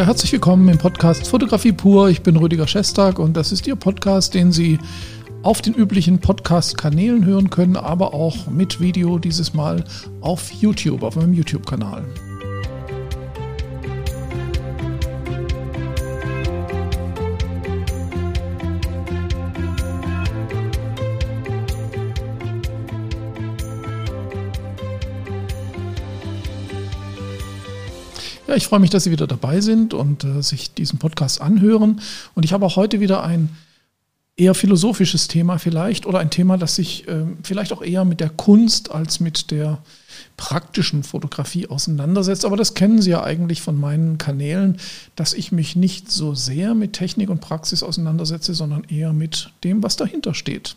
Ja, herzlich willkommen im Podcast Fotografie pur. Ich bin Rüdiger Schestag und das ist Ihr Podcast, den Sie auf den üblichen Podcast-Kanälen hören können, aber auch mit Video dieses Mal auf YouTube, auf meinem YouTube-Kanal. Ja, ich freue mich, dass Sie wieder dabei sind und äh, sich diesen Podcast anhören. Und ich habe auch heute wieder ein eher philosophisches Thema vielleicht oder ein Thema, das sich äh, vielleicht auch eher mit der Kunst als mit der praktischen Fotografie auseinandersetzt. Aber das kennen Sie ja eigentlich von meinen Kanälen, dass ich mich nicht so sehr mit Technik und Praxis auseinandersetze, sondern eher mit dem, was dahinter steht.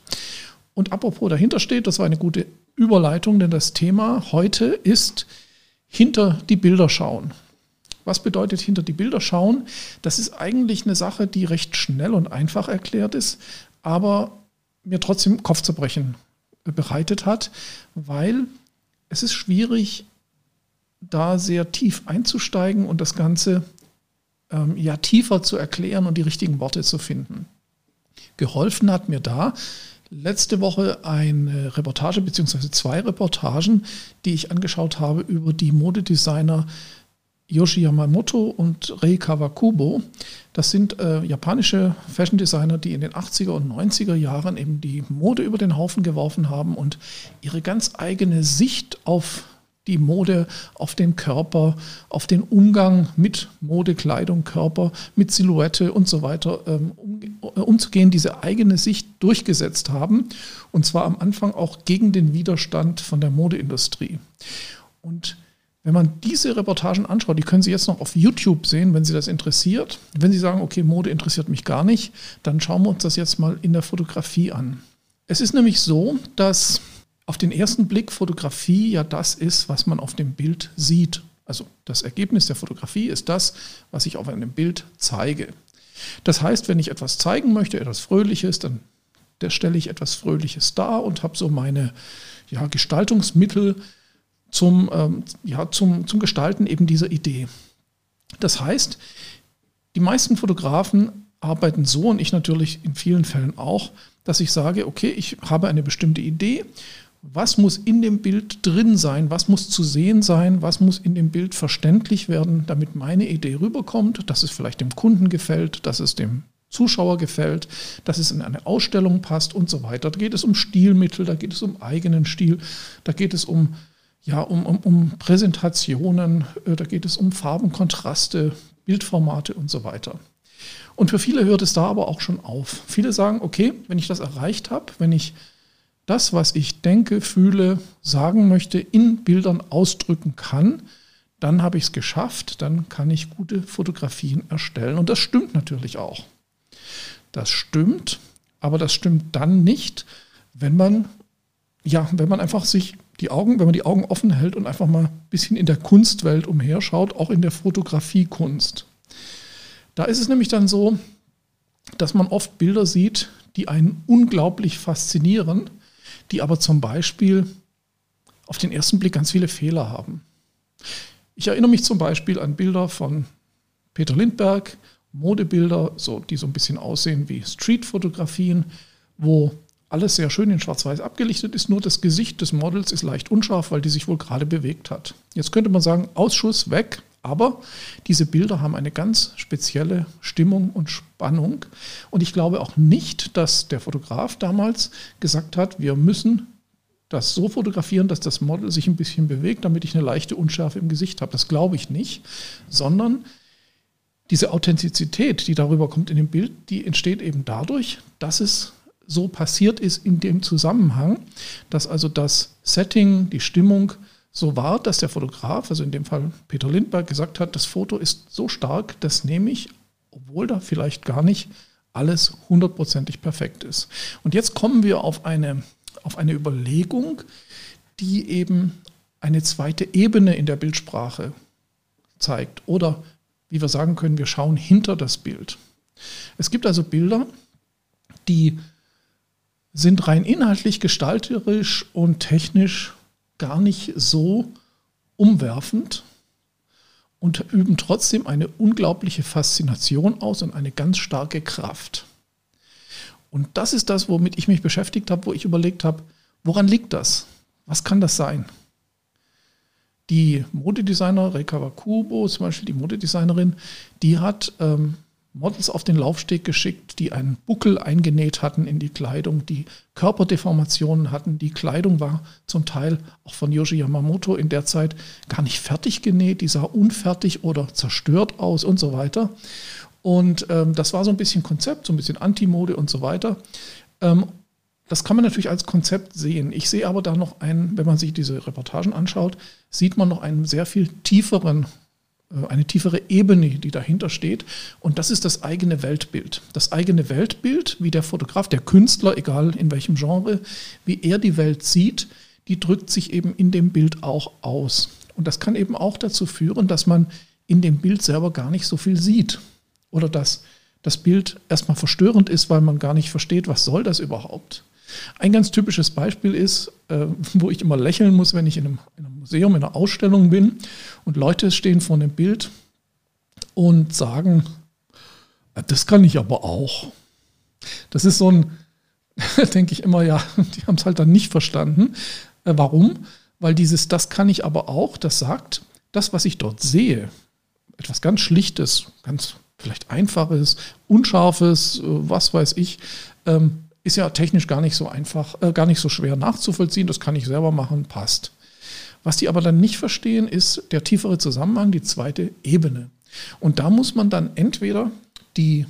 Und apropos dahinter steht, das war eine gute Überleitung, denn das Thema heute ist hinter die Bilder schauen. Was bedeutet hinter die Bilder schauen? Das ist eigentlich eine Sache, die recht schnell und einfach erklärt ist, aber mir trotzdem Kopfzerbrechen bereitet hat, weil es ist schwierig, da sehr tief einzusteigen und das Ganze ähm, ja tiefer zu erklären und die richtigen Worte zu finden. Geholfen hat mir da letzte Woche eine Reportage beziehungsweise zwei Reportagen, die ich angeschaut habe über die Modedesigner Yoshi Yamamoto und Rei Kawakubo. Das sind äh, japanische Fashion Designer, die in den 80er und 90er Jahren eben die Mode über den Haufen geworfen haben und ihre ganz eigene Sicht auf die Mode, auf den Körper, auf den Umgang mit Mode, Kleidung, Körper, mit Silhouette und so weiter ähm, äh, umzugehen, diese eigene Sicht durchgesetzt haben. Und zwar am Anfang auch gegen den Widerstand von der Modeindustrie. Und wenn man diese Reportagen anschaut, die können Sie jetzt noch auf YouTube sehen, wenn Sie das interessiert. Wenn Sie sagen, okay, Mode interessiert mich gar nicht, dann schauen wir uns das jetzt mal in der Fotografie an. Es ist nämlich so, dass auf den ersten Blick Fotografie ja das ist, was man auf dem Bild sieht. Also das Ergebnis der Fotografie ist das, was ich auf einem Bild zeige. Das heißt, wenn ich etwas zeigen möchte, etwas Fröhliches, dann stelle ich etwas Fröhliches dar und habe so meine ja, Gestaltungsmittel, zum, ähm, ja, zum, zum Gestalten eben dieser Idee. Das heißt, die meisten Fotografen arbeiten so und ich natürlich in vielen Fällen auch, dass ich sage, okay, ich habe eine bestimmte Idee, was muss in dem Bild drin sein, was muss zu sehen sein, was muss in dem Bild verständlich werden, damit meine Idee rüberkommt, dass es vielleicht dem Kunden gefällt, dass es dem Zuschauer gefällt, dass es in eine Ausstellung passt und so weiter. Da geht es um Stilmittel, da geht es um eigenen Stil, da geht es um ja, um, um, um Präsentationen, äh, da geht es um Farben, Kontraste, Bildformate und so weiter. Und für viele hört es da aber auch schon auf. Viele sagen, okay, wenn ich das erreicht habe, wenn ich das, was ich denke, fühle, sagen möchte, in Bildern ausdrücken kann, dann habe ich es geschafft, dann kann ich gute Fotografien erstellen. Und das stimmt natürlich auch. Das stimmt, aber das stimmt dann nicht, wenn man, ja, wenn man einfach sich die Augen, wenn man die Augen offen hält und einfach mal ein bisschen in der Kunstwelt umherschaut, auch in der Fotografiekunst. Da ist es nämlich dann so, dass man oft Bilder sieht, die einen unglaublich faszinieren, die aber zum Beispiel auf den ersten Blick ganz viele Fehler haben. Ich erinnere mich zum Beispiel an Bilder von Peter Lindberg, Modebilder, so, die so ein bisschen aussehen wie Streetfotografien, wo alles sehr schön in Schwarz-Weiß abgelichtet ist, nur das Gesicht des Models ist leicht unscharf, weil die sich wohl gerade bewegt hat. Jetzt könnte man sagen, Ausschuss weg, aber diese Bilder haben eine ganz spezielle Stimmung und Spannung. Und ich glaube auch nicht, dass der Fotograf damals gesagt hat, wir müssen das so fotografieren, dass das Model sich ein bisschen bewegt, damit ich eine leichte Unschärfe im Gesicht habe. Das glaube ich nicht, sondern diese Authentizität, die darüber kommt in dem Bild, die entsteht eben dadurch, dass es so passiert ist in dem Zusammenhang, dass also das Setting, die Stimmung so war, dass der Fotograf, also in dem Fall Peter Lindbergh, gesagt hat, das Foto ist so stark, das nehme ich, obwohl da vielleicht gar nicht alles hundertprozentig perfekt ist. Und jetzt kommen wir auf eine, auf eine Überlegung, die eben eine zweite Ebene in der Bildsprache zeigt. Oder wie wir sagen können, wir schauen hinter das Bild. Es gibt also Bilder, die sind rein inhaltlich, gestalterisch und technisch gar nicht so umwerfend. und üben trotzdem eine unglaubliche Faszination aus und eine ganz starke Kraft. Und das ist das, womit ich mich beschäftigt habe, wo ich überlegt habe, woran liegt das? Was kann das sein? Die Modedesigner Reika Wakubo, zum Beispiel die Modedesignerin, die hat ähm, Models auf den Laufsteg geschickt, die einen Buckel eingenäht hatten in die Kleidung, die Körperdeformationen hatten. Die Kleidung war zum Teil auch von Yoshi Yamamoto in der Zeit gar nicht fertig genäht, die sah unfertig oder zerstört aus und so weiter. Und ähm, das war so ein bisschen Konzept, so ein bisschen Antimode und so weiter. Ähm, das kann man natürlich als Konzept sehen. Ich sehe aber da noch einen, wenn man sich diese Reportagen anschaut, sieht man noch einen sehr viel tieferen eine tiefere Ebene, die dahinter steht. Und das ist das eigene Weltbild. Das eigene Weltbild, wie der Fotograf, der Künstler, egal in welchem Genre, wie er die Welt sieht, die drückt sich eben in dem Bild auch aus. Und das kann eben auch dazu führen, dass man in dem Bild selber gar nicht so viel sieht. Oder dass das Bild erstmal verstörend ist, weil man gar nicht versteht, was soll das überhaupt. Ein ganz typisches Beispiel ist, äh, wo ich immer lächeln muss, wenn ich in einem, in einem, Museum, in einer Ausstellung bin und Leute stehen vor einem Bild und sagen, das kann ich aber auch. Das ist so ein, denke ich immer, ja, die haben es halt dann nicht verstanden. Äh, warum? Weil dieses, das kann ich aber auch, das sagt, das, was ich dort sehe, etwas ganz Schlichtes, ganz vielleicht Einfaches, Unscharfes, äh, was weiß ich, ähm, ist ja technisch gar nicht so einfach, äh, gar nicht so schwer nachzuvollziehen. Das kann ich selber machen, passt. Was die aber dann nicht verstehen, ist der tiefere Zusammenhang, die zweite Ebene. Und da muss man dann entweder die,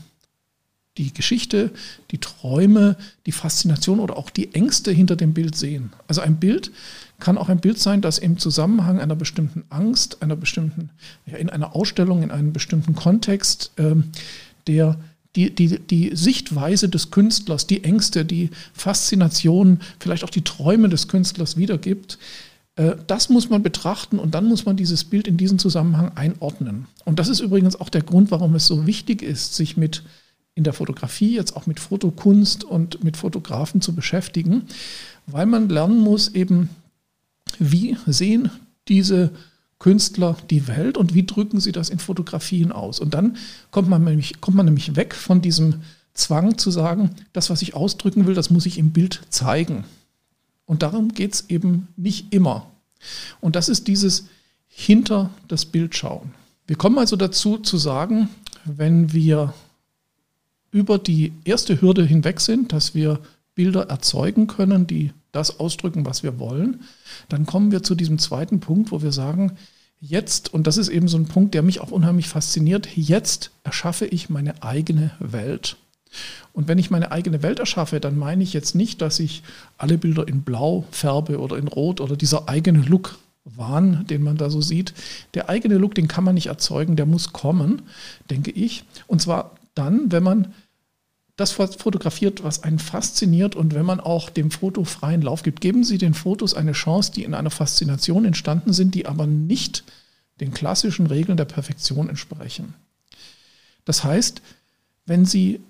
die Geschichte, die Träume, die Faszination oder auch die Ängste hinter dem Bild sehen. Also ein Bild kann auch ein Bild sein, das im Zusammenhang einer bestimmten Angst, einer bestimmten, ja, in einer Ausstellung, in einem bestimmten Kontext, ähm, der die, die, die Sichtweise des Künstlers, die Ängste, die Faszination, vielleicht auch die Träume des Künstlers wiedergibt, äh, das muss man betrachten und dann muss man dieses Bild in diesen Zusammenhang einordnen. Und das ist übrigens auch der Grund, warum es so wichtig ist, sich mit in der Fotografie, jetzt auch mit Fotokunst und mit Fotografen zu beschäftigen, weil man lernen muss eben, wie sehen diese Künstler die Welt und wie drücken sie das in Fotografien aus. Und dann kommt man nämlich, kommt man nämlich weg von diesem Zwang zu sagen, das, was ich ausdrücken will, das muss ich im Bild zeigen. Und darum geht es eben nicht immer. Und das ist dieses hinter das Bild schauen. Wir kommen also dazu zu sagen, wenn wir über die erste Hürde hinweg sind, dass wir Bilder erzeugen können, die das ausdrücken, was wir wollen, dann kommen wir zu diesem zweiten Punkt, wo wir sagen, jetzt, und das ist eben so ein Punkt, der mich auch unheimlich fasziniert, jetzt erschaffe ich meine eigene Welt. Und wenn ich meine eigene Welt erschaffe, dann meine ich jetzt nicht, dass ich alle Bilder in Blau färbe oder in Rot oder dieser eigene Look Wahn, den man da so sieht. Der eigene Look, den kann man nicht erzeugen, der muss kommen, denke ich. Und zwar dann, wenn man das fotografiert, was einen fasziniert und wenn man auch dem Foto freien Lauf gibt, geben Sie den Fotos eine Chance, die in einer Faszination entstanden sind, die aber nicht den klassischen Regeln der Perfektion entsprechen. Das heißt, wenn Sie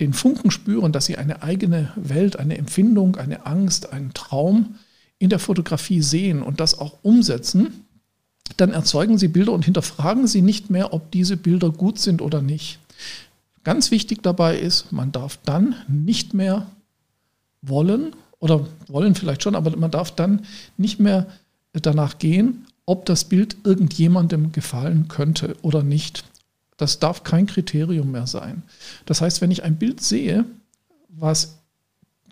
den Funken spüren, dass Sie eine eigene Welt, eine Empfindung, eine Angst, einen Traum in der Fotografie sehen und das auch umsetzen, dann erzeugen Sie Bilder und hinterfragen Sie nicht mehr, ob diese Bilder gut sind oder nicht. Ganz wichtig dabei ist, man darf dann nicht mehr wollen, oder wollen vielleicht schon, aber man darf dann nicht mehr danach gehen, ob das Bild irgendjemandem gefallen könnte oder nicht. Das darf kein Kriterium mehr sein. Das heißt, wenn ich ein Bild sehe, was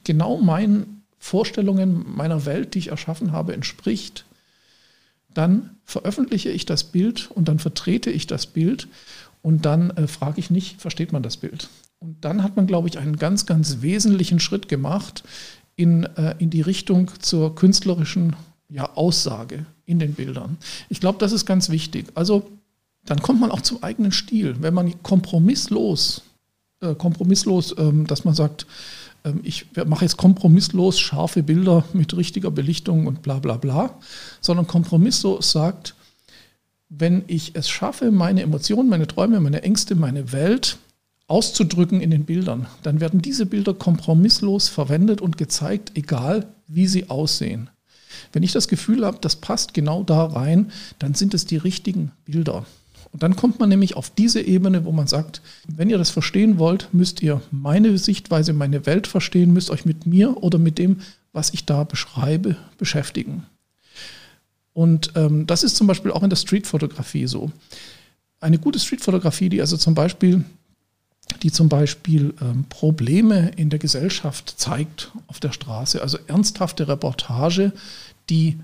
genau meinen Vorstellungen meiner Welt, die ich erschaffen habe, entspricht, dann veröffentliche ich das Bild und dann vertrete ich das Bild und dann äh, frage ich nicht, versteht man das Bild? Und dann hat man, glaube ich, einen ganz, ganz wesentlichen Schritt gemacht in, äh, in die Richtung zur künstlerischen ja, Aussage in den Bildern. Ich glaube, das ist ganz wichtig. Also dann kommt man auch zum eigenen Stil. Wenn man kompromisslos, äh, kompromisslos, ähm, dass man sagt, ähm, ich mache jetzt kompromisslos scharfe Bilder mit richtiger Belichtung und bla bla bla, sondern kompromisslos sagt, wenn ich es schaffe, meine Emotionen, meine Träume, meine Ängste, meine Welt auszudrücken in den Bildern, dann werden diese Bilder kompromisslos verwendet und gezeigt, egal wie sie aussehen. Wenn ich das Gefühl habe, das passt genau da rein, dann sind es die richtigen Bilder. Und dann kommt man nämlich auf diese Ebene, wo man sagt, wenn ihr das verstehen wollt, müsst ihr meine Sichtweise, meine Welt verstehen, müsst euch mit mir oder mit dem, was ich da beschreibe, beschäftigen. Und ähm, das ist zum Beispiel auch in der Streetfotografie so. Eine gute Streetfotografie, die also zum Beispiel, die zum Beispiel ähm, Probleme in der Gesellschaft zeigt auf der Straße, also ernsthafte Reportage, die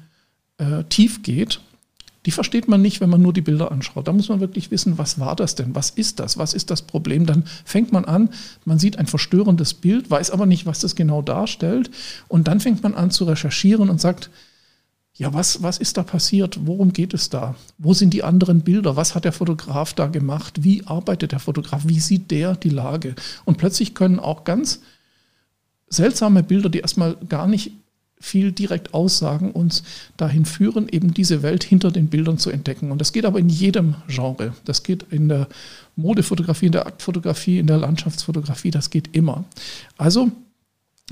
äh, tief geht, die versteht man nicht, wenn man nur die Bilder anschaut. Da muss man wirklich wissen, was war das denn? Was ist das? Was ist das Problem? Dann fängt man an, man sieht ein verstörendes Bild, weiß aber nicht, was das genau darstellt. Und dann fängt man an zu recherchieren und sagt, ja, was, was ist da passiert? Worum geht es da? Wo sind die anderen Bilder? Was hat der Fotograf da gemacht? Wie arbeitet der Fotograf? Wie sieht der die Lage? Und plötzlich können auch ganz seltsame Bilder, die erstmal gar nicht viel direkt aussagen, uns dahin führen, eben diese Welt hinter den Bildern zu entdecken. Und das geht aber in jedem Genre. Das geht in der Modefotografie, in der Aktfotografie, in der Landschaftsfotografie, das geht immer. Also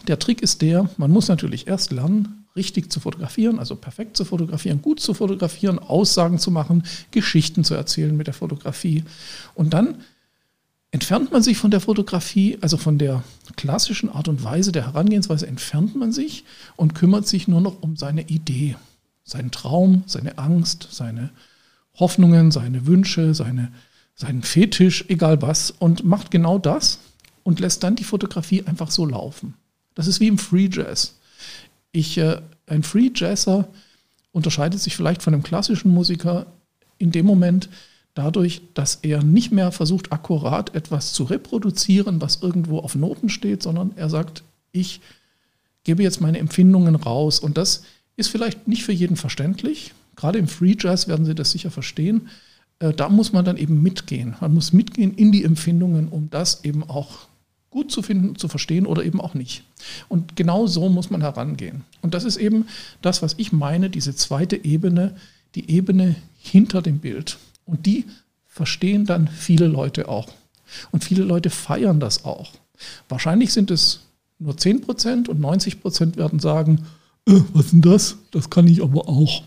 der Trick ist der, man muss natürlich erst lernen, richtig zu fotografieren, also perfekt zu fotografieren, gut zu fotografieren, Aussagen zu machen, Geschichten zu erzählen mit der Fotografie. Und dann entfernt man sich von der Fotografie, also von der klassischen Art und Weise der Herangehensweise, entfernt man sich und kümmert sich nur noch um seine Idee, seinen Traum, seine Angst, seine Hoffnungen, seine Wünsche, seine, seinen Fetisch, egal was, und macht genau das und lässt dann die Fotografie einfach so laufen. Das ist wie im Free Jazz. Ich, äh, ein Free Jazzer unterscheidet sich vielleicht von einem klassischen Musiker in dem Moment, dadurch, dass er nicht mehr versucht, akkurat etwas zu reproduzieren, was irgendwo auf Noten steht, sondern er sagt, ich gebe jetzt meine Empfindungen raus. Und das ist vielleicht nicht für jeden verständlich. Gerade im Free Jazz werden Sie das sicher verstehen. Äh, da muss man dann eben mitgehen. Man muss mitgehen in die Empfindungen, um das eben auch gut zu finden, zu verstehen oder eben auch nicht. Und genau so muss man herangehen. Und das ist eben das, was ich meine, diese zweite Ebene, die Ebene hinter dem Bild. Und die verstehen dann viele Leute auch. Und viele Leute feiern das auch. Wahrscheinlich sind es nur 10% und 90% werden sagen, äh, was ist denn das? Das kann ich aber auch.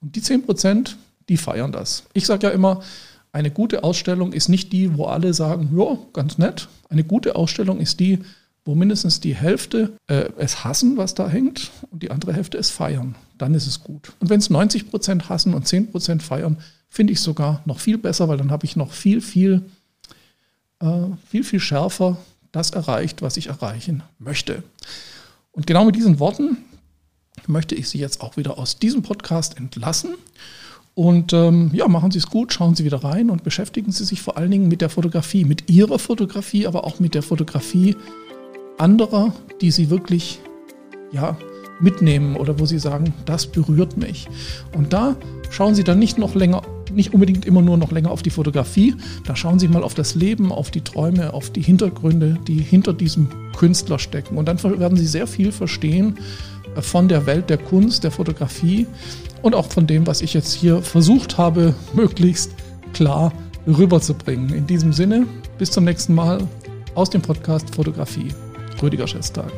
Und die 10%, die feiern das. Ich sage ja immer, eine gute Ausstellung ist nicht die, wo alle sagen, ja, ganz nett. Eine gute Ausstellung ist die, wo mindestens die Hälfte äh, es hassen, was da hängt, und die andere Hälfte es feiern. Dann ist es gut. Und wenn es 90 Prozent hassen und 10 Prozent feiern, finde ich sogar noch viel besser, weil dann habe ich noch viel, viel, äh, viel, viel schärfer das erreicht, was ich erreichen möchte. Und genau mit diesen Worten möchte ich Sie jetzt auch wieder aus diesem Podcast entlassen. Und ähm, ja, machen Sie es gut, schauen Sie wieder rein und beschäftigen Sie sich vor allen Dingen mit der Fotografie, mit Ihrer Fotografie, aber auch mit der Fotografie anderer, die Sie wirklich ja, mitnehmen oder wo Sie sagen, das berührt mich. Und da schauen Sie dann nicht noch länger nicht unbedingt immer nur noch länger auf die Fotografie. Da schauen Sie mal auf das Leben, auf die Träume, auf die Hintergründe, die hinter diesem Künstler stecken. Und dann werden Sie sehr viel verstehen äh, von der Welt der Kunst, der Fotografie und auch von dem, was ich jetzt hier versucht habe, möglichst klar rüberzubringen. In diesem Sinne, bis zum nächsten Mal aus dem Podcast Fotografie. Rüdiger Schestag.